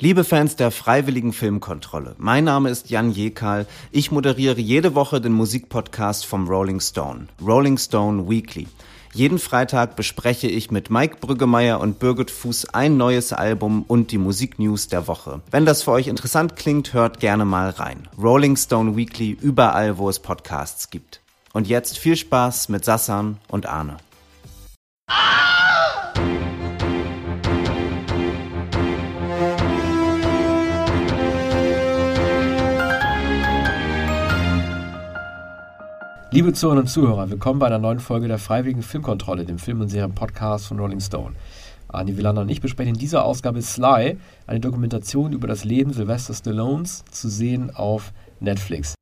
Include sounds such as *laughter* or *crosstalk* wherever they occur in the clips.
Liebe Fans der Freiwilligen Filmkontrolle, mein Name ist Jan Jekal. Ich moderiere jede Woche den Musikpodcast vom Rolling Stone, Rolling Stone Weekly. Jeden Freitag bespreche ich mit Mike Brüggemeier und Birgit Fuß ein neues Album und die Musiknews der Woche. Wenn das für euch interessant klingt, hört gerne mal rein. Rolling Stone Weekly überall, wo es Podcasts gibt. Und jetzt viel Spaß mit Sassan und Arne. Liebe Zuhörerinnen und Zuhörer, willkommen bei einer neuen Folge der Freiwilligen Filmkontrolle, dem Film- und Serien-Podcast von Rolling Stone. Andi Wielander und ich besprechen in dieser Ausgabe Sly, eine Dokumentation über das Leben Sylvester Stallones, zu sehen auf Netflix.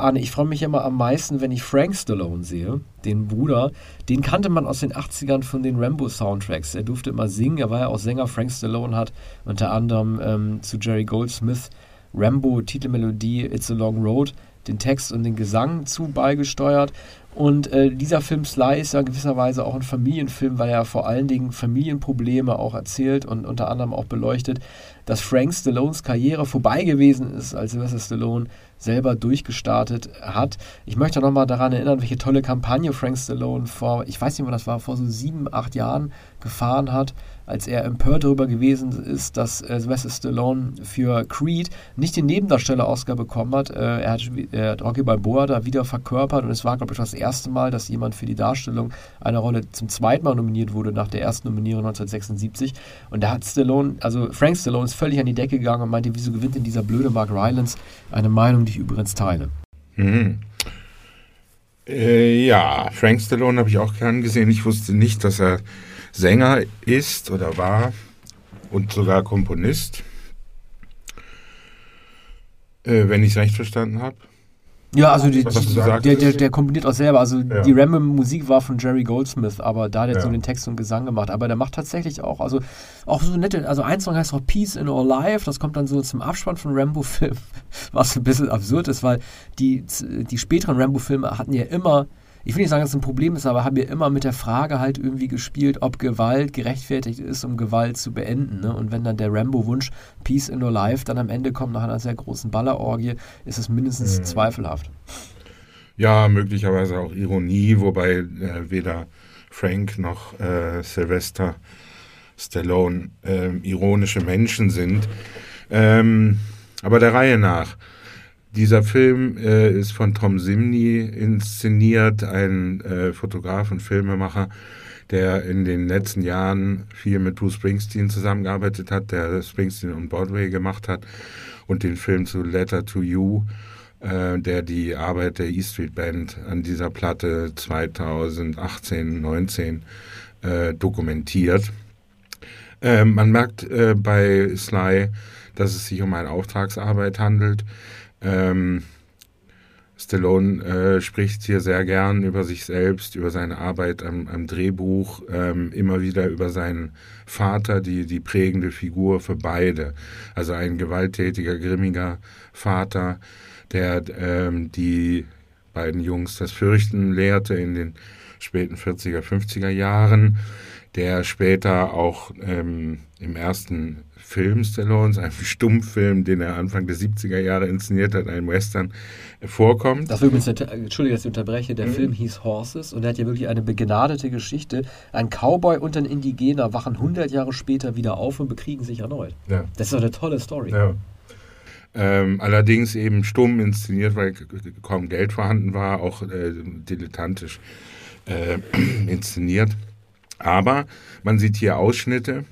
Arne, ich freue mich immer am meisten, wenn ich Frank Stallone sehe, den Bruder. Den kannte man aus den 80ern von den Rambo-Soundtracks. Er durfte immer singen, er war ja auch Sänger. Frank Stallone hat unter anderem ähm, zu Jerry Goldsmith Rambo-Titelmelodie It's a Long Road den Text und den Gesang zu beigesteuert. Und äh, dieser Film Sly ist ja in gewisser Weise auch ein Familienfilm, weil er vor allen Dingen Familienprobleme auch erzählt und unter anderem auch beleuchtet, dass Frank Stallones Karriere vorbei gewesen ist, als Sylvester Stallone selber durchgestartet hat. Ich möchte nochmal daran erinnern, welche tolle Kampagne Frank Stallone vor, ich weiß nicht, wann das war, vor so sieben, acht Jahren gefahren hat, als er empört darüber gewesen ist, dass äh, Sylvester Stallone für Creed nicht den Nebendarsteller-Oscar bekommen hat. Äh, er, hat hat Rocky Balboa da wieder verkörpert und es war, glaube ich, das erste Mal, dass jemand für die Darstellung einer Rolle zum zweiten Mal nominiert wurde, nach der ersten Nominierung 1976. Und da hat Stallone, also Frank Stallone ist völlig an die Decke gegangen und meinte, wieso gewinnt denn dieser blöde Mark Rylance? Eine Meinung, die ich übrigens teile. Mhm. Äh, ja, Frank Stallone habe ich auch gern gesehen. Ich wusste nicht, dass er Sänger ist oder war und sogar Komponist. Äh, wenn ich es recht verstanden habe. Ja, also die, die, der, der, der, komponiert auch selber. Also ja. die Rambo-Musik war von Jerry Goldsmith, aber da hat er ja. so den Text und Gesang gemacht. Aber der macht tatsächlich auch, also auch so nette, also ein Song heißt auch Peace in Our Life, das kommt dann so zum Abspann von Rambo-Filmen, *laughs* was ein bisschen absurd ist, weil die, die späteren Rambo-Filme hatten ja immer ich will nicht sagen, dass es ein Problem ist, aber haben wir immer mit der Frage halt irgendwie gespielt, ob Gewalt gerechtfertigt ist, um Gewalt zu beenden. Ne? Und wenn dann der Rambo-Wunsch Peace in Your Life dann am Ende kommt nach einer sehr großen Ballerorgie, ist es mindestens mhm. zweifelhaft. Ja, möglicherweise auch Ironie, wobei äh, weder Frank noch äh, Sylvester Stallone äh, ironische Menschen sind. Ähm, aber der Reihe nach. Dieser Film äh, ist von Tom Simney inszeniert, ein äh, Fotograf und Filmemacher, der in den letzten Jahren viel mit Bruce Springsteen zusammengearbeitet hat, der Springsteen und Broadway gemacht hat und den Film zu Letter to You, äh, der die Arbeit der E Street Band an dieser Platte 2018, 19 äh, dokumentiert. Äh, man merkt äh, bei Sly, dass es sich um eine Auftragsarbeit handelt. Ähm, Stallone äh, spricht hier sehr gern über sich selbst, über seine Arbeit am, am Drehbuch, ähm, immer wieder über seinen Vater, die, die prägende Figur für beide. Also ein gewalttätiger, grimmiger Vater, der ähm, die beiden Jungs das Fürchten lehrte in den späten 40er, 50er Jahren, der später auch ähm, im ersten Film Stallones, einem *laughs* Stummfilm, den er Anfang der 70er Jahre inszeniert hat, einem Western, vorkommt. Das übrigens, Entschuldige, dass ich unterbreche, der mhm. Film hieß Horses und er hat ja wirklich eine begnadete Geschichte. Ein Cowboy und ein Indigener wachen 100 Jahre später wieder auf und bekriegen sich erneut. Ja. Das ist doch eine tolle Story. Ja. Ähm, allerdings eben stumm inszeniert, weil kaum Geld vorhanden war, auch äh, dilettantisch äh, *clears throat* inszeniert. Aber man sieht hier Ausschnitte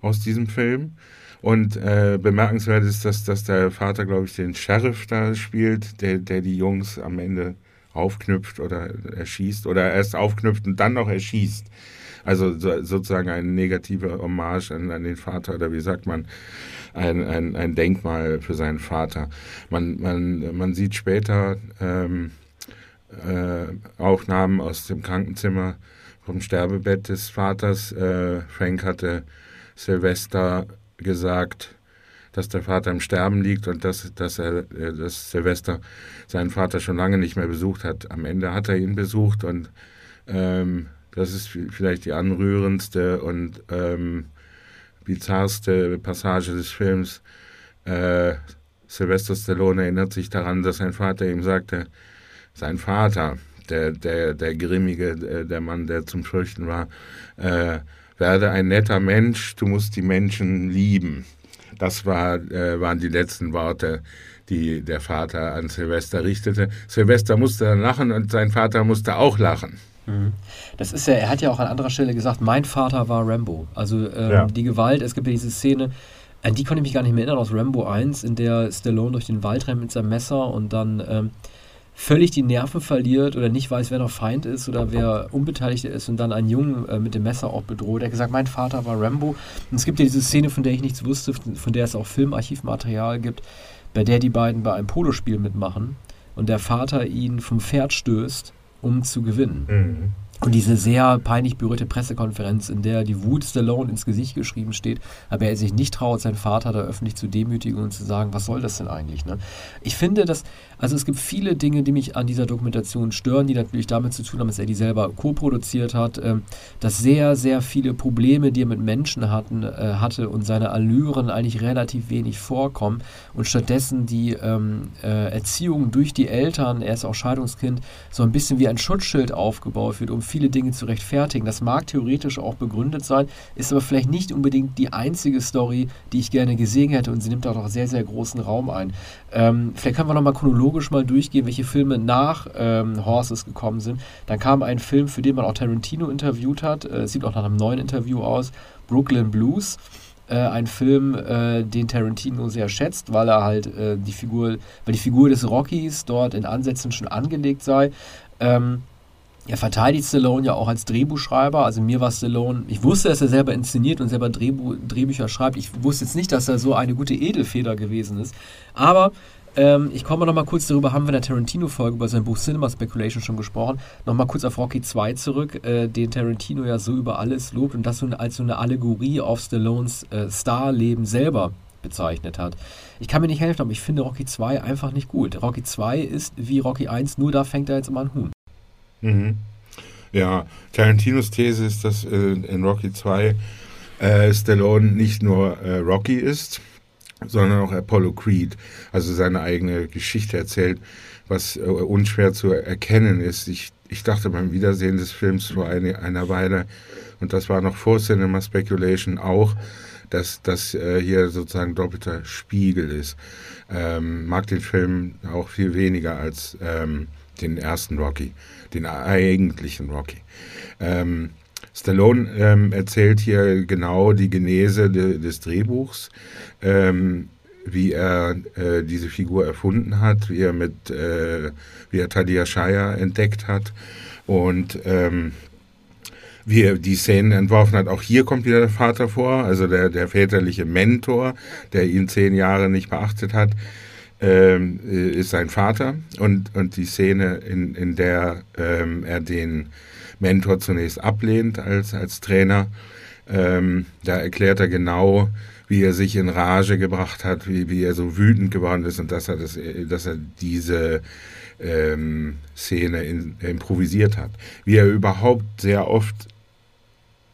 aus diesem Film. Und äh, bemerkenswert ist, dass, dass der Vater, glaube ich, den Sheriff da spielt, der, der die Jungs am Ende aufknüpft oder erschießt oder erst aufknüpft und dann noch erschießt. Also so, sozusagen eine negative Hommage an, an den Vater oder wie sagt man. ein, ein, ein Denkmal für seinen Vater. Man, man, man sieht später ähm, äh, Aufnahmen aus dem Krankenzimmer vom Sterbebett des Vaters. Äh, Frank hatte Silvester gesagt, dass der Vater im Sterben liegt und dass, dass, er, äh, dass Silvester seinen Vater schon lange nicht mehr besucht hat. Am Ende hat er ihn besucht und ähm, das ist vielleicht die anrührendste und ähm, bizarrste Passage des Films. Äh, Sylvester Stallone erinnert sich daran, dass sein Vater ihm sagte, sein Vater, der, der, der grimmige, der, der Mann, der zum Fürchten war, äh, werde ein netter Mensch, du musst die Menschen lieben. Das war, äh, waren die letzten Worte, die der Vater an Silvester richtete. Silvester musste dann lachen und sein Vater musste auch lachen. Mhm. Das ist ja, er hat ja auch an anderer Stelle gesagt, mein Vater war Rambo. Also ähm, ja. die Gewalt, es gibt ja diese Szene, an die konnte ich mich gar nicht mehr erinnern, aus Rambo 1, in der Stallone durch den Wald rennt mit seinem Messer und dann ähm, völlig die Nerven verliert oder nicht weiß, wer noch Feind ist oder wer Unbeteiligter ist und dann einen Jungen äh, mit dem Messer auch bedroht. Er hat gesagt, mein Vater war Rambo. Und es gibt ja diese Szene, von der ich nichts wusste, von der es auch Filmarchivmaterial gibt, bei der die beiden bei einem Polospiel mitmachen und der Vater ihn vom Pferd stößt, um zu gewinnen. Mhm. Und diese sehr peinlich berührte Pressekonferenz, in der die Wut Stallone ins Gesicht geschrieben steht, aber er sich nicht traut, seinen Vater da öffentlich zu demütigen und zu sagen, was soll das denn eigentlich? Ne? Ich finde, dass, also es gibt viele Dinge, die mich an dieser Dokumentation stören, die natürlich damit zu tun haben, dass er die selber co-produziert hat, äh, dass sehr, sehr viele Probleme, die er mit Menschen hatten, äh, hatte und seine Allüren eigentlich relativ wenig vorkommen und stattdessen die ähm, äh, Erziehung durch die Eltern, er ist auch Scheidungskind, so ein bisschen wie ein Schutzschild aufgebaut wird, um viele Dinge zu rechtfertigen. Das mag theoretisch auch begründet sein, ist aber vielleicht nicht unbedingt die einzige Story, die ich gerne gesehen hätte und sie nimmt auch noch sehr, sehr großen Raum ein. Ähm, vielleicht können wir nochmal chronologisch mal durchgehen, welche Filme nach ähm, Horses gekommen sind. Dann kam ein Film, für den man auch Tarantino interviewt hat, äh, sieht auch nach einem neuen Interview aus, Brooklyn Blues. Äh, ein Film, äh, den Tarantino sehr schätzt, weil er halt äh, die Figur, weil die Figur des Rockies dort in Ansätzen schon angelegt sei. Ähm, er verteidigt Stallone ja auch als Drehbuchschreiber. Also mir war Stallone, ich wusste, dass er selber inszeniert und selber Drehbuch, Drehbücher schreibt. Ich wusste jetzt nicht, dass er so eine gute Edelfeder gewesen ist. Aber ähm, ich komme noch mal kurz darüber, haben wir in der Tarantino-Folge über sein Buch Cinema Speculation schon gesprochen. Noch mal kurz auf Rocky 2 zurück, äh, den Tarantino ja so über alles lobt und das so als so eine Allegorie auf Stallones äh, Starleben selber bezeichnet hat. Ich kann mir nicht helfen, aber ich finde Rocky 2 einfach nicht gut. Rocky 2 ist wie Rocky 1, nur da fängt er jetzt immer an Huhn. Mhm. Ja, Tarantinos These ist, dass äh, in Rocky 2 äh, Stallone nicht nur äh, Rocky ist, sondern auch Apollo Creed, also seine eigene Geschichte erzählt, was äh, unschwer zu erkennen ist. Ich, ich dachte beim Wiedersehen des Films vor eine, einer Weile, und das war noch vor Cinema Speculation auch, dass das äh, hier sozusagen doppelter Spiegel ist. Ähm, mag den Film auch viel weniger als ähm, den ersten Rocky, den eigentlichen Rocky. Ähm, Stallone ähm, erzählt hier genau die Genese de, des Drehbuchs, ähm, wie er äh, diese Figur erfunden hat, wie er mit, äh, wie er Tadia Shire entdeckt hat und ähm, wie er die Szenen entworfen hat. Auch hier kommt wieder der Vater vor, also der, der väterliche Mentor, der ihn zehn Jahre nicht beachtet hat ähm, äh, ist sein Vater und, und die Szene, in, in der ähm, er den Mentor zunächst ablehnt als, als Trainer, ähm, da erklärt er genau, wie er sich in Rage gebracht hat, wie, wie er so wütend geworden ist und dass er, das, dass er diese ähm, Szene in, improvisiert hat. Wie er überhaupt sehr oft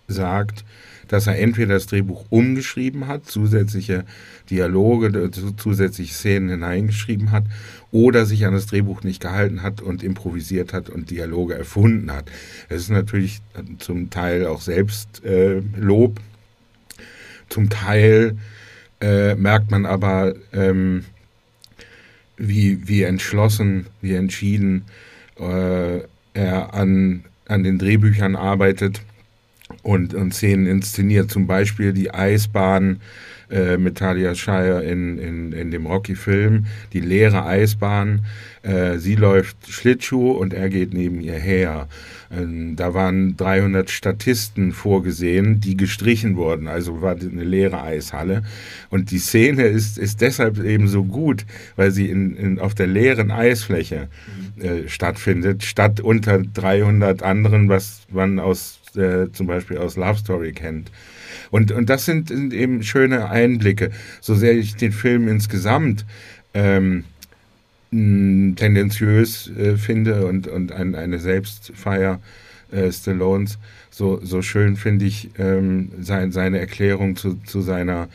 sagt, dass er entweder das Drehbuch umgeschrieben hat, zusätzliche Dialoge, zusätzliche Szenen hineingeschrieben hat oder sich an das Drehbuch nicht gehalten hat und improvisiert hat und Dialoge erfunden hat. Es ist natürlich zum Teil auch Selbstlob. Äh, zum Teil äh, merkt man aber, ähm, wie, wie entschlossen, wie entschieden äh, er an, an den Drehbüchern arbeitet und, und Szenen inszeniert. Zum Beispiel die Eisbahn äh, mit Talia Shire in, in, in dem Rocky-Film, die leere Eisbahn. Äh, sie läuft Schlittschuh und er geht neben ihr her. Ähm, da waren 300 Statisten vorgesehen, die gestrichen wurden. Also war eine leere Eishalle. Und die Szene ist, ist deshalb eben so gut, weil sie in, in, auf der leeren Eisfläche äh, stattfindet, statt unter 300 anderen, was man aus äh, zum Beispiel aus Love Story kennt. Und, und das sind, eben schöne Einblicke. So sehr ich den Film insgesamt ähm, tendenziös äh, finde und, und ein, eine Selbstfeier äh, Stallones, so, so schön finde ich ähm, sein, seine Erklärung zu, zu seiner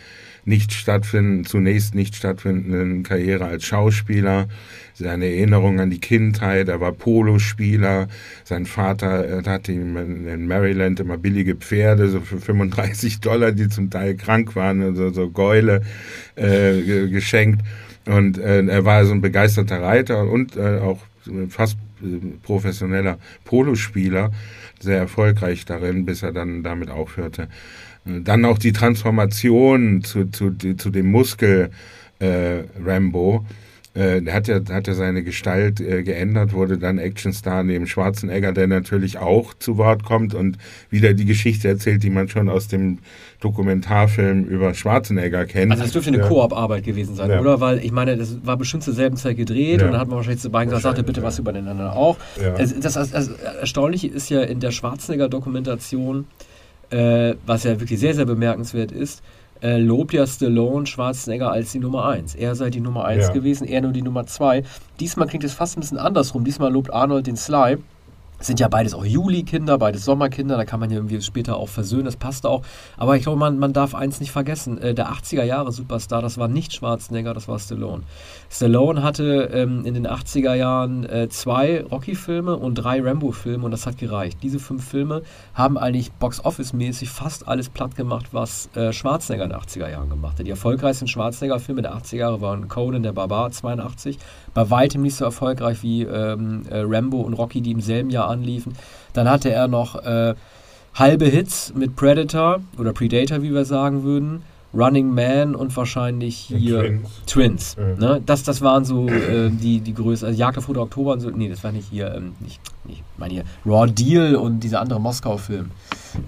nicht stattfinden, zunächst nicht stattfindenden Karriere als Schauspieler, seine Erinnerung an die Kindheit, er war Polospieler, sein Vater hatte ihm in Maryland immer billige Pferde, so für 35 Dollar, die zum Teil krank waren, also so Gäule äh, geschenkt. Und äh, er war so ein begeisterter Reiter und äh, auch fast äh, professioneller Polospieler, sehr erfolgreich darin, bis er dann damit aufhörte. Dann auch die Transformation zu, zu, zu dem Muskel äh, Rambo. Äh, der hat ja, hat ja seine Gestalt äh, geändert, wurde dann Actionstar neben Schwarzenegger, der natürlich auch zu Wort kommt und wieder die Geschichte erzählt, die man schon aus dem Dokumentarfilm über Schwarzenegger kennt. Also das dürfte eine ja. Koop-Arbeit gewesen sein, ja. oder? Weil ich meine, das war bestimmt zur selben Zeit gedreht ja. und dann hat man wahrscheinlich zu beiden gesagt, sagte bitte was über den anderen auch. Das, das, das, Erstaunliche ist ja in der Schwarzenegger-Dokumentation, äh, was ja wirklich sehr, sehr bemerkenswert ist, äh, lobt ja Stallone Schwarzenegger als die Nummer 1. Er sei die Nummer 1 ja. gewesen, er nur die Nummer 2. Diesmal klingt es fast ein bisschen andersrum. Diesmal lobt Arnold den Sly sind ja beides auch Juli-Kinder, beides Sommerkinder, da kann man ja irgendwie später auch versöhnen, das passt auch. Aber ich glaube, man, man darf eins nicht vergessen, äh, der 80er-Jahre-Superstar, das war nicht Schwarzenegger, das war Stallone. Stallone hatte ähm, in den 80er Jahren äh, zwei Rocky-Filme und drei Rambo-Filme und das hat gereicht. Diese fünf Filme haben eigentlich Box-Office-mäßig fast alles platt gemacht, was äh, Schwarzenegger in den 80er Jahren gemacht hat. Die erfolgreichsten Schwarzenegger-Filme der 80er Jahre waren Conan der Barbar 82, bei weitem nicht so erfolgreich wie ähm, äh, Rambo und Rocky, die im selben Jahr anliefen. Dann hatte er noch äh, halbe Hits mit Predator oder Predator, wie wir sagen würden. Running Man und wahrscheinlich hier Twins. Twins ja. ne? das, das waren so äh, die, die Größe, also Jagd auf Oktober und so, nee, das war nicht hier, ähm, nicht, nicht, meine hier, Raw Deal und dieser andere Moskau-Film.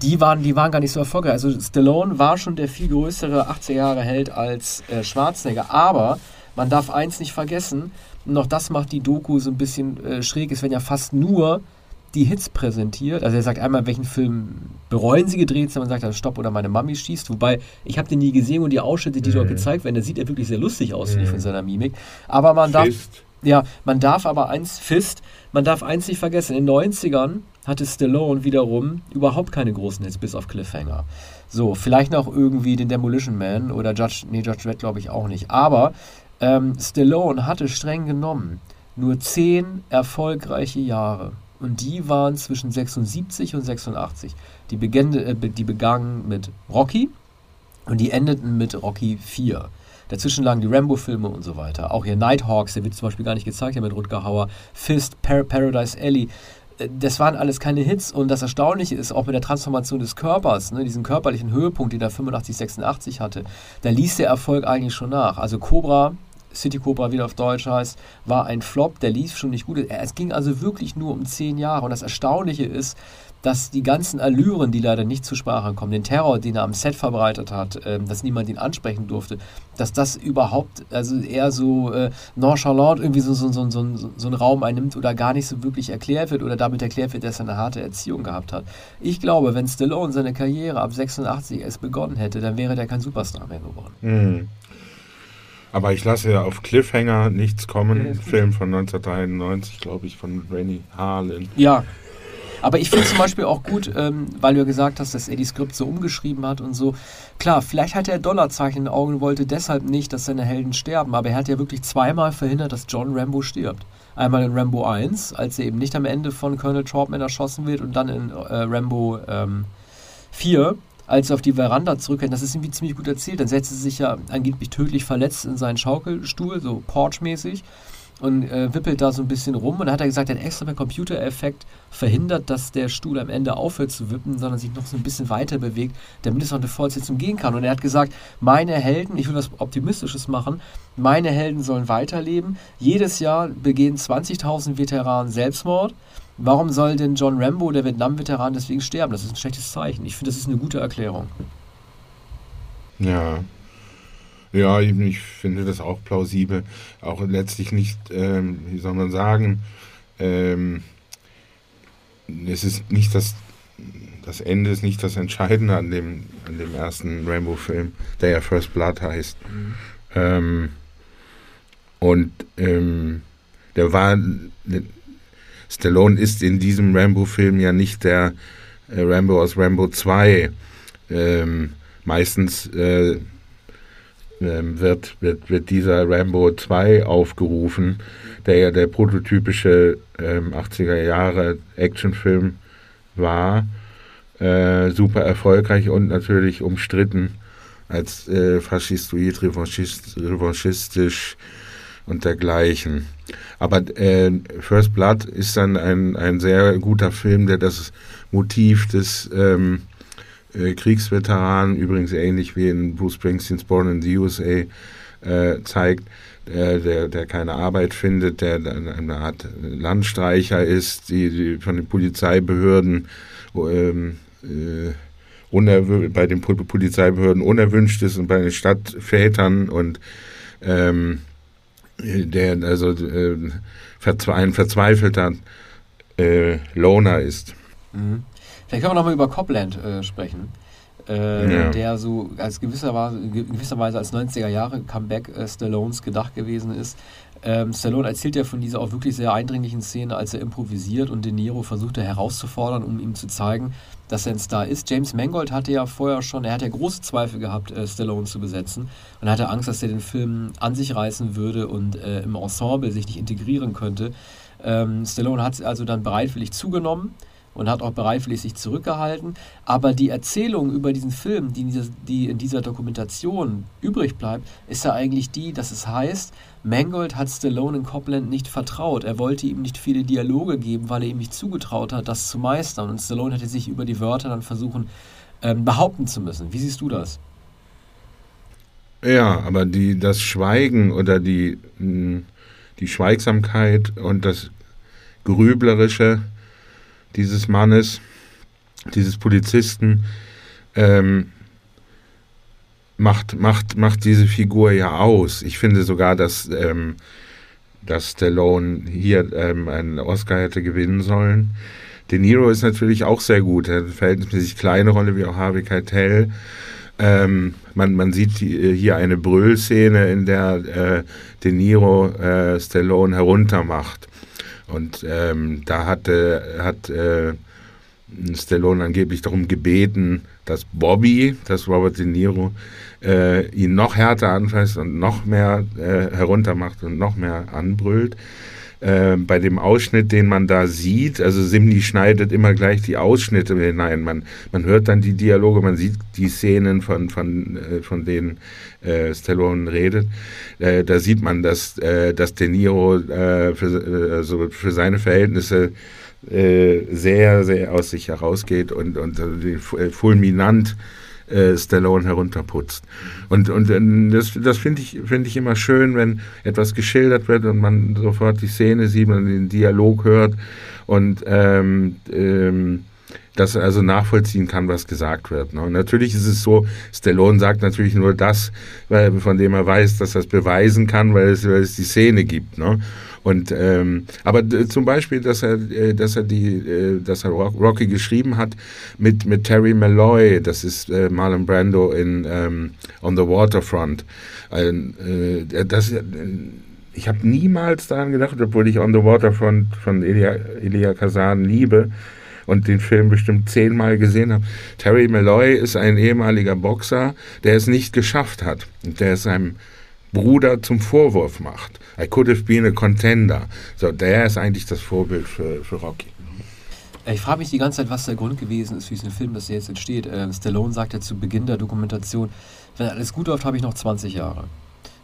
Die waren, die waren gar nicht so erfolgreich. Also Stallone war schon der viel größere 80er Jahre Held als äh, Schwarzenegger, aber man darf eins nicht vergessen, noch das macht die Doku so ein bisschen äh, schräg, ist, wenn ja fast nur die Hits präsentiert. Also er sagt einmal, welchen Film bereuen sie gedreht, man sagt dann Stopp oder meine Mami schießt. Wobei, ich habe den nie gesehen und die Ausschnitte, die mhm. dort gezeigt werden, da sieht er wirklich sehr lustig aus, mhm. von seiner Mimik. Aber man darf... Ja, man darf aber eins, Fist, man darf eins nicht vergessen, in den 90ern hatte Stallone wiederum überhaupt keine großen Hits, bis auf Cliffhanger. So, vielleicht noch irgendwie den Demolition Man oder Judge, nee, Judge Red glaube ich auch nicht. Aber ähm, Stallone hatte streng genommen nur zehn erfolgreiche Jahre. Und die waren zwischen 76 und 86. Die, begende, äh, die begangen mit Rocky und die endeten mit Rocky 4. Dazwischen lagen die Rambo-Filme und so weiter. Auch hier Nighthawks, der wird zum Beispiel gar nicht gezeigt, ja mit Rutger Hauer. Fist, Par Paradise Alley. Äh, das waren alles keine Hits. Und das Erstaunliche ist auch mit der Transformation des Körpers, ne, diesen körperlichen Höhepunkt, den er 85, 86 hatte, da ließ der Erfolg eigentlich schon nach. Also Cobra City Cobra wieder auf Deutsch heißt, war ein Flop, der lief schon nicht gut. Es ging also wirklich nur um zehn Jahre. Und das Erstaunliche ist, dass die ganzen Allüren, die leider nicht zur Sprache kommen, den Terror, den er am Set verbreitet hat, äh, dass niemand ihn ansprechen durfte, dass das überhaupt, also eher so äh, nonchalant irgendwie so, so, so, so, so einen Raum einnimmt oder gar nicht so wirklich erklärt wird oder damit erklärt wird, dass er eine harte Erziehung gehabt hat. Ich glaube, wenn Stallone seine Karriere ab 86 erst begonnen hätte, dann wäre der kein Superstar mehr geworden. Mhm. Aber ich lasse ja auf Cliffhanger nichts kommen. Ja, Film von 1993, glaube ich, von Rainy Harlan. Ja. Aber ich finde zum Beispiel auch gut, ähm, weil du ja gesagt hast, dass er die Skript so umgeschrieben hat und so. Klar, vielleicht hatte er Dollarzeichen in den Augen und wollte deshalb nicht, dass seine Helden sterben. Aber er hat ja wirklich zweimal verhindert, dass John Rambo stirbt. Einmal in Rambo 1, als er eben nicht am Ende von Colonel Troutman erschossen wird und dann in äh, Rambo ähm, 4, als er auf die Veranda zurückkehrt, das ist irgendwie ziemlich gut erzählt, dann setzt er sich ja angeblich tödlich verletzt in seinen Schaukelstuhl, so Porch-mäßig. und äh, wippelt da so ein bisschen rum. Und da hat er gesagt, er hat extra mit Computereffekt verhindert, dass der Stuhl am Ende aufhört zu wippen, sondern sich noch so ein bisschen weiter bewegt, damit es noch eine Fortsetzung gehen kann. Und er hat gesagt, meine Helden, ich will was Optimistisches machen, meine Helden sollen weiterleben. Jedes Jahr begehen 20.000 Veteranen Selbstmord. Warum soll denn John Rambo, der Vietnam-Veteran, deswegen sterben? Das ist ein schlechtes Zeichen. Ich finde, das ist eine gute Erklärung. Ja, ja, ich finde das auch plausibel. Auch letztlich nicht, ähm, wie soll man sagen, ähm, es ist nicht das, das Ende ist nicht das Entscheidende an dem, an dem ersten Rainbow-Film, der ja First Blood heißt. Mhm. Ähm, und ähm, der war, Stallone ist in diesem Rambo-Film ja nicht der äh, Rambo aus Rambo 2. Ähm, meistens äh, ähm, wird, wird, wird dieser Rambo 2 aufgerufen, der ja der prototypische ähm, 80er Jahre Actionfilm war. Äh, super erfolgreich und natürlich umstritten als äh, faschistoid, revanchist, revanchistisch und dergleichen. Aber äh, First Blood ist dann ein, ein sehr guter Film, der das Motiv des ähm, äh, Kriegsveteranen, übrigens ähnlich wie in Bruce Springsteens Born in the USA, äh, zeigt, der, der, der keine Arbeit findet, der eine Art Landstreicher ist, die, die von den Polizeibehörden ähm, äh, bei den Polizeibehörden unerwünscht ist und bei den Stadtvätern und ähm, der also äh, ein verzweifelter äh, Loner ist. Mhm. Vielleicht können wir nochmal über Copland äh, sprechen. Äh, ja. der so als gewisser, gewisser Weise als 90er Jahre Comeback äh, Stallones gedacht gewesen ist. Ähm, Stallone erzählt ja von dieser auch wirklich sehr eindringlichen Szene, als er improvisiert und De Niro versucht er herauszufordern, um ihm zu zeigen, dass er ein Star ist. James Mangold hatte ja vorher schon, er hatte ja große Zweifel gehabt, äh, Stallone zu besetzen und hatte Angst, dass er den Film an sich reißen würde und äh, im Ensemble sich nicht integrieren könnte. Ähm, Stallone hat also dann bereitwillig zugenommen und hat auch bereitwillig sich zurückgehalten. Aber die Erzählung über diesen Film, die in, dieser, die in dieser Dokumentation übrig bleibt, ist ja eigentlich die, dass es heißt, Mangold hat Stallone in Copland nicht vertraut. Er wollte ihm nicht viele Dialoge geben, weil er ihm nicht zugetraut hat, das zu meistern. Und Stallone hätte sich über die Wörter dann versuchen, ähm, behaupten zu müssen. Wie siehst du das? Ja, aber die, das Schweigen oder die, hm, die Schweigsamkeit und das Grüblerische, dieses Mannes, dieses Polizisten, ähm, macht, macht, macht diese Figur ja aus. Ich finde sogar, dass, ähm, dass Stallone hier ähm, einen Oscar hätte gewinnen sollen. De Niro ist natürlich auch sehr gut. Er hat eine verhältnismäßig kleine Rolle wie auch Harvey Keitel. Ähm, man, man sieht hier eine Brüllszene, in der äh, De Niro äh, Stallone heruntermacht. Und ähm, da hatte, hat äh, Stallone angeblich darum gebeten, dass Bobby, dass Robert De Niro, äh, ihn noch härter anfasst und noch mehr äh, heruntermacht und noch mehr anbrüllt. Äh, bei dem Ausschnitt, den man da sieht, also Simli schneidet immer gleich die Ausschnitte hinein. Man, man hört dann die Dialoge, man sieht die Szenen, von, von, äh, von denen äh, Stallone redet. Äh, da sieht man, dass, äh, dass De Niro äh, für, also für seine Verhältnisse sehr, sehr aus sich herausgeht und, und fulminant äh, Stallone herunterputzt. Und, und äh, das, das finde ich, find ich immer schön, wenn etwas geschildert wird und man sofort die Szene sieht und den Dialog hört und ähm, ähm, das also nachvollziehen kann, was gesagt wird. Ne? Natürlich ist es so, Stallone sagt natürlich nur das, von dem er weiß, dass er es beweisen kann, weil es, weil es die Szene gibt. Ne? Und ähm, aber zum Beispiel, dass er, äh, dass er die, äh, dass er Rocky geschrieben hat mit mit Terry Malloy, das ist äh, Marlon Brando in ähm, On the Waterfront. Äh, das, äh, ich habe niemals daran gedacht, obwohl ich On the Waterfront von Elia, Elia Kazan liebe und den Film bestimmt zehnmal gesehen habe. Terry Malloy ist ein ehemaliger Boxer, der es nicht geschafft hat. Und der es seinem Bruder zum Vorwurf macht. I could have been a contender. So, der ist eigentlich das Vorbild für, für Rocky. Ich frage mich die ganze Zeit, was der Grund gewesen ist für diesen Film, dass der jetzt entsteht. Äh, Stallone sagt ja zu Beginn der Dokumentation, wenn alles gut läuft, habe ich noch 20 Jahre.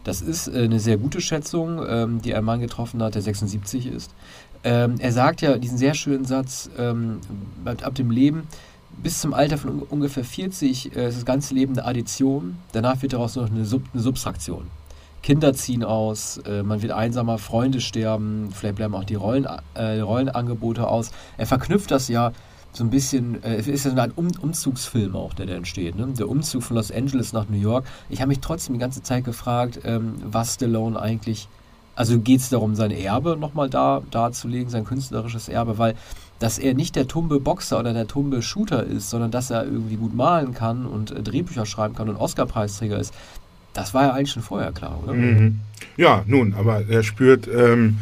Das ist äh, eine sehr gute Schätzung, ähm, die ein Mann getroffen hat, der 76 ist. Ähm, er sagt ja diesen sehr schönen Satz, ähm, ab dem Leben bis zum Alter von ungefähr 40 äh, ist das ganze Leben eine Addition. Danach wird daraus noch eine, Sub eine Subtraktion. Kinder ziehen aus, äh, man wird einsamer, Freunde sterben, vielleicht bleiben auch die Rollen, äh, Rollenangebote aus. Er verknüpft das ja so ein bisschen, äh, es ist ja ein um Umzugsfilm auch, der da entsteht. Ne? Der Umzug von Los Angeles nach New York. Ich habe mich trotzdem die ganze Zeit gefragt, ähm, was Stallone eigentlich, also geht es darum, sein Erbe nochmal da, darzulegen, sein künstlerisches Erbe, weil dass er nicht der tumbe Boxer oder der tumbe Shooter ist, sondern dass er irgendwie gut malen kann und äh, Drehbücher schreiben kann und Oscar-Preisträger ist, das war ja eigentlich schon vorher klar, oder? Mhm. Ja, nun, aber er spürt, ähm,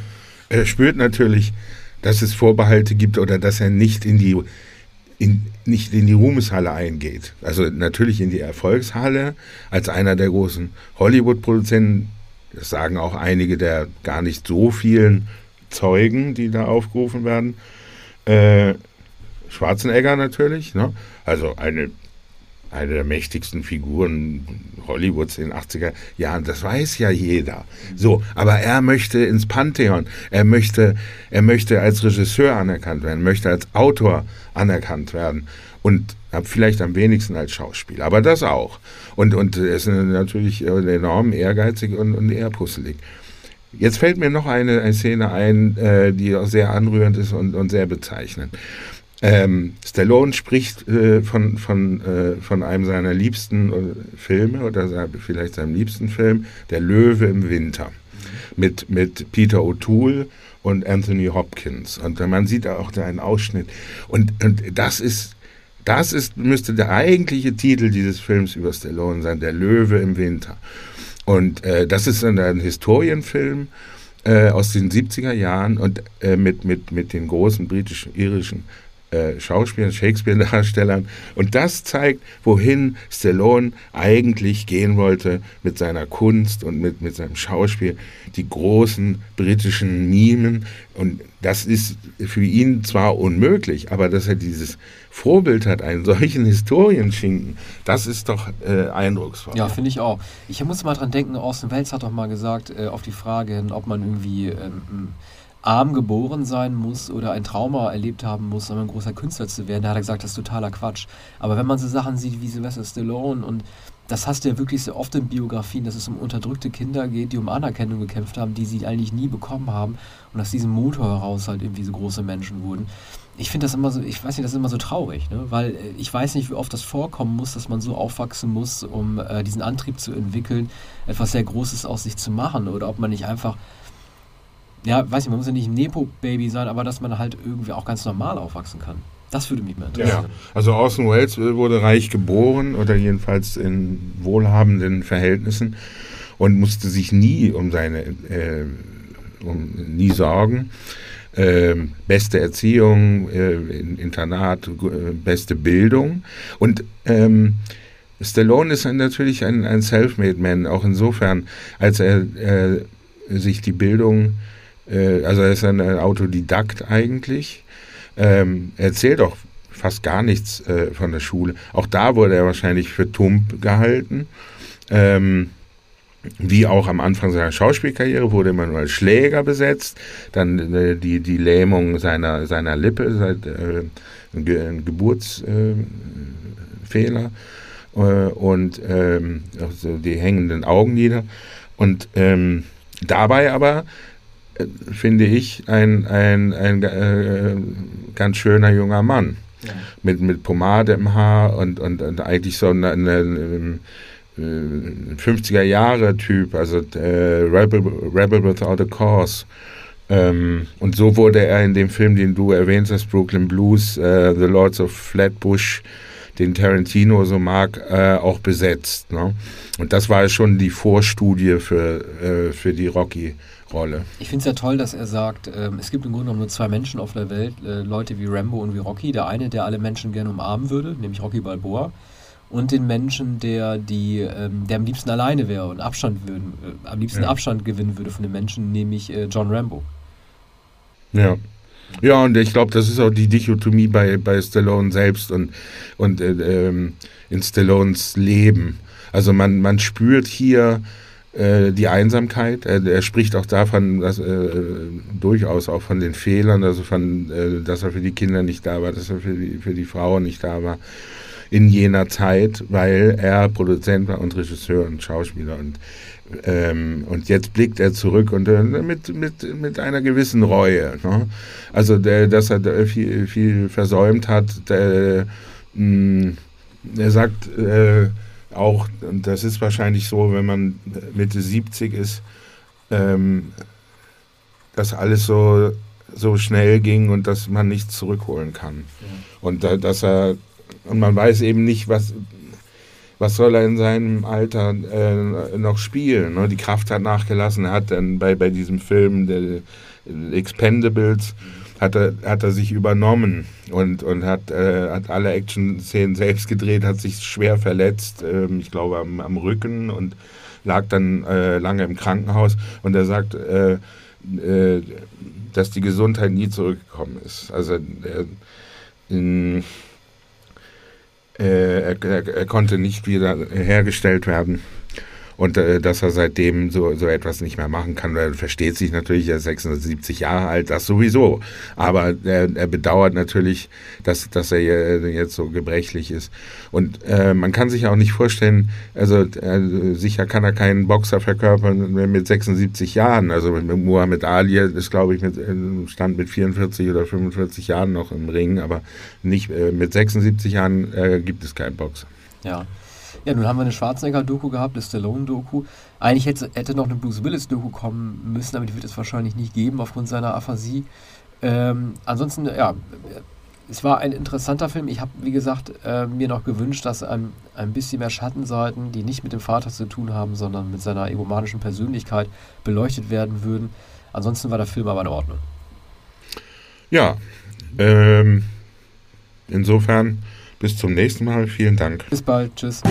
er spürt natürlich, dass es Vorbehalte gibt oder dass er nicht in die in, nicht in die Ruhmeshalle eingeht. Also natürlich in die Erfolgshalle als einer der großen Hollywood-Produzenten. Das sagen auch einige der gar nicht so vielen Zeugen, die da aufgerufen werden. Äh, Schwarzenegger natürlich, ne? also eine, eine der mächtigsten Figuren Hollywoods in den 80er Jahren, das weiß ja jeder. So, aber er möchte ins Pantheon, er möchte, er möchte als Regisseur anerkannt werden, möchte als Autor anerkannt werden und vielleicht am wenigsten als Schauspieler, aber das auch. Und, und er ist natürlich enorm ehrgeizig und, und eher puzzelig. Jetzt fällt mir noch eine, eine Szene ein, äh, die auch sehr anrührend ist und, und sehr bezeichnend. Ähm, Stallone spricht äh, von, von, äh, von einem seiner liebsten äh, Filme oder vielleicht seinem liebsten Film, Der Löwe im Winter, mit, mit Peter O'Toole und Anthony Hopkins. Und man sieht auch da einen Ausschnitt. Und, und das ist das ist, müsste der eigentliche Titel dieses Films über Stallone sein, Der Löwe im Winter. Und äh, das ist ein, ein Historienfilm äh, aus den 70er Jahren und äh, mit, mit, mit den großen britischen, irischen äh, Schauspielern, Shakespeare-Darstellern. Und das zeigt, wohin Stallone eigentlich gehen wollte mit seiner Kunst und mit, mit seinem Schauspiel. Die großen britischen Mimen. Und das ist für ihn zwar unmöglich, aber dass er dieses Vorbild hat, einen solchen Historienschinken, das ist doch äh, eindrucksvoll. Ja, finde ich auch. Ich muss mal dran denken, Orson Welles hat doch mal gesagt, äh, auf die Frage hin, ob man irgendwie ähm, arm geboren sein muss oder ein Trauma erlebt haben muss, um ein großer Künstler zu werden. Da hat er gesagt, das ist totaler Quatsch. Aber wenn man so Sachen sieht wie Sylvester Stallone und das hast du ja wirklich sehr oft in Biografien, dass es um unterdrückte Kinder geht, die um Anerkennung gekämpft haben, die sie eigentlich nie bekommen haben und aus diesem Motor heraus halt irgendwie so große Menschen wurden. Ich finde das immer so, ich weiß nicht, das ist immer so traurig, ne? weil äh, ich weiß nicht, wie oft das vorkommen muss, dass man so aufwachsen muss, um äh, diesen Antrieb zu entwickeln, etwas sehr Großes aus sich zu machen oder ob man nicht einfach ja, weiß nicht, man muss ja nicht ein Nepo-Baby sein, aber dass man halt irgendwie auch ganz normal aufwachsen kann. Das würde mich mal interessieren. Ja, also Orson Welles wurde reich geboren oder jedenfalls in wohlhabenden Verhältnissen und musste sich nie um seine, äh, um, nie sorgen. Äh, beste Erziehung, äh, Internat, äh, beste Bildung und ähm, Stallone ist natürlich ein, ein Self-Made-Man, auch insofern, als er äh, sich die Bildung äh, also er ist ein, Autodidakt eigentlich. Ähm, er erzählt auch fast gar nichts äh, von der Schule. Auch da wurde er wahrscheinlich für tump gehalten. Ähm, wie auch am Anfang seiner Schauspielkarriere wurde als Schläger besetzt, dann äh, die, die Lähmung seiner, seiner Lippe, seit, äh, ein, Ge ein Geburtsfehler äh, und ähm, also die hängenden Augenlider. Und ähm, dabei aber finde ich, ein, ein, ein äh, ganz schöner junger Mann. Ja. Mit, mit Pomade im Haar und, und, und eigentlich so ein 50er äh, Jahre Typ, also äh, Rebel, Rebel Without a Cause. Ähm, und so wurde er in dem Film, den du erwähnt hast, Brooklyn Blues, äh, The Lords of Flatbush, den Tarantino so mag, äh, auch besetzt. Ne? Und das war schon die Vorstudie für, äh, für die Rocky. Rolle. Ich finde es ja toll, dass er sagt, ähm, es gibt im Grunde genommen nur zwei Menschen auf der Welt, äh, Leute wie Rambo und wie Rocky. Der eine, der alle Menschen gerne umarmen würde, nämlich Rocky Balboa. Und den Menschen, der, die, ähm, der am liebsten alleine wäre und Abstand würden, äh, am liebsten ja. Abstand gewinnen würde von den Menschen, nämlich äh, John Rambo. Ja. Ja, und ich glaube, das ist auch die Dichotomie bei, bei Stallone selbst und, und äh, ähm, in Stallones Leben. Also man, man spürt hier, äh, die Einsamkeit. Er, er, spricht auch davon, dass äh, durchaus auch von den Fehlern, also von, äh, dass er für die Kinder nicht da war, dass er für die, für die Frauen nicht da war in jener Zeit, weil er Produzent war und Regisseur und Schauspieler und ähm, und jetzt blickt er zurück und äh, mit, mit, mit einer gewissen Reue. Ne? Also, der, dass er viel, viel versäumt hat. Der, mh, mm, er sagt, äh, auch, und das ist wahrscheinlich so, wenn man Mitte 70 ist, ähm, dass alles so, so schnell ging und dass man nichts zurückholen kann. Ja. Und da, dass er, und man weiß eben nicht, was, was soll er in seinem Alter äh, noch spielen? Ne? Die Kraft hat nachgelassen, er hat dann bei, bei diesem Film der Expendables hat er, hat er sich übernommen und, und hat, äh, hat alle Action-Szenen selbst gedreht, hat sich schwer verletzt, äh, ich glaube am, am, Rücken und lag dann äh, lange im Krankenhaus. Und er sagt, äh, äh, dass die Gesundheit nie zurückgekommen ist. Also in, äh, er, er, konnte nicht wieder hergestellt werden und äh, dass er seitdem so, so etwas nicht mehr machen kann. Er versteht sich natürlich, er ist 76 Jahre alt, das sowieso. Aber er, er bedauert natürlich, dass, dass er jetzt so gebrechlich ist. Und äh, man kann sich auch nicht vorstellen, also äh, sicher kann er keinen Boxer verkörpern mit 76 Jahren. Also mit Muhammad Ali ist, glaube ich, mit, äh, stand mit 44 oder 45 Jahren noch im Ring, aber nicht äh, mit 76 Jahren äh, gibt es keinen Boxer. Ja. Ja, nun haben wir eine Schwarzenegger-Doku gehabt, eine Stallone-Doku. Eigentlich hätte, hätte noch eine Bruce Willis-Doku kommen müssen, aber die wird es wahrscheinlich nicht geben aufgrund seiner Aphasie. Ähm, ansonsten, ja, es war ein interessanter Film. Ich habe, wie gesagt, äh, mir noch gewünscht, dass ein, ein bisschen mehr Schattenseiten, die nicht mit dem Vater zu tun haben, sondern mit seiner egomanischen Persönlichkeit beleuchtet werden würden. Ansonsten war der Film aber in Ordnung. Ja, ähm, insofern bis zum nächsten Mal. Vielen Dank. Bis bald. Tschüss.